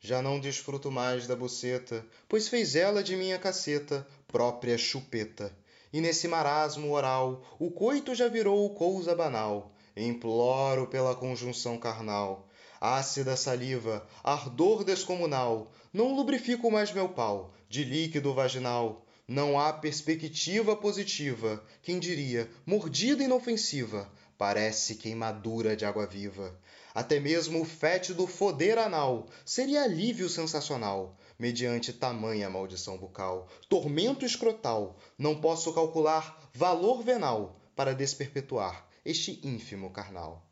Já não desfruto mais da buceta, pois fez ela de minha caceta própria chupeta. E nesse marasmo oral, o coito já virou cousa banal. Imploro pela conjunção carnal. Ácida saliva, ardor descomunal, não lubrifico mais meu pau, de líquido vaginal. Não há perspectiva positiva, quem diria, mordida inofensiva, parece queimadura de água viva. Até mesmo o fétido foder anal seria alívio sensacional, mediante tamanha maldição bucal. Tormento escrotal, não posso calcular valor venal para desperpetuar este ínfimo carnal.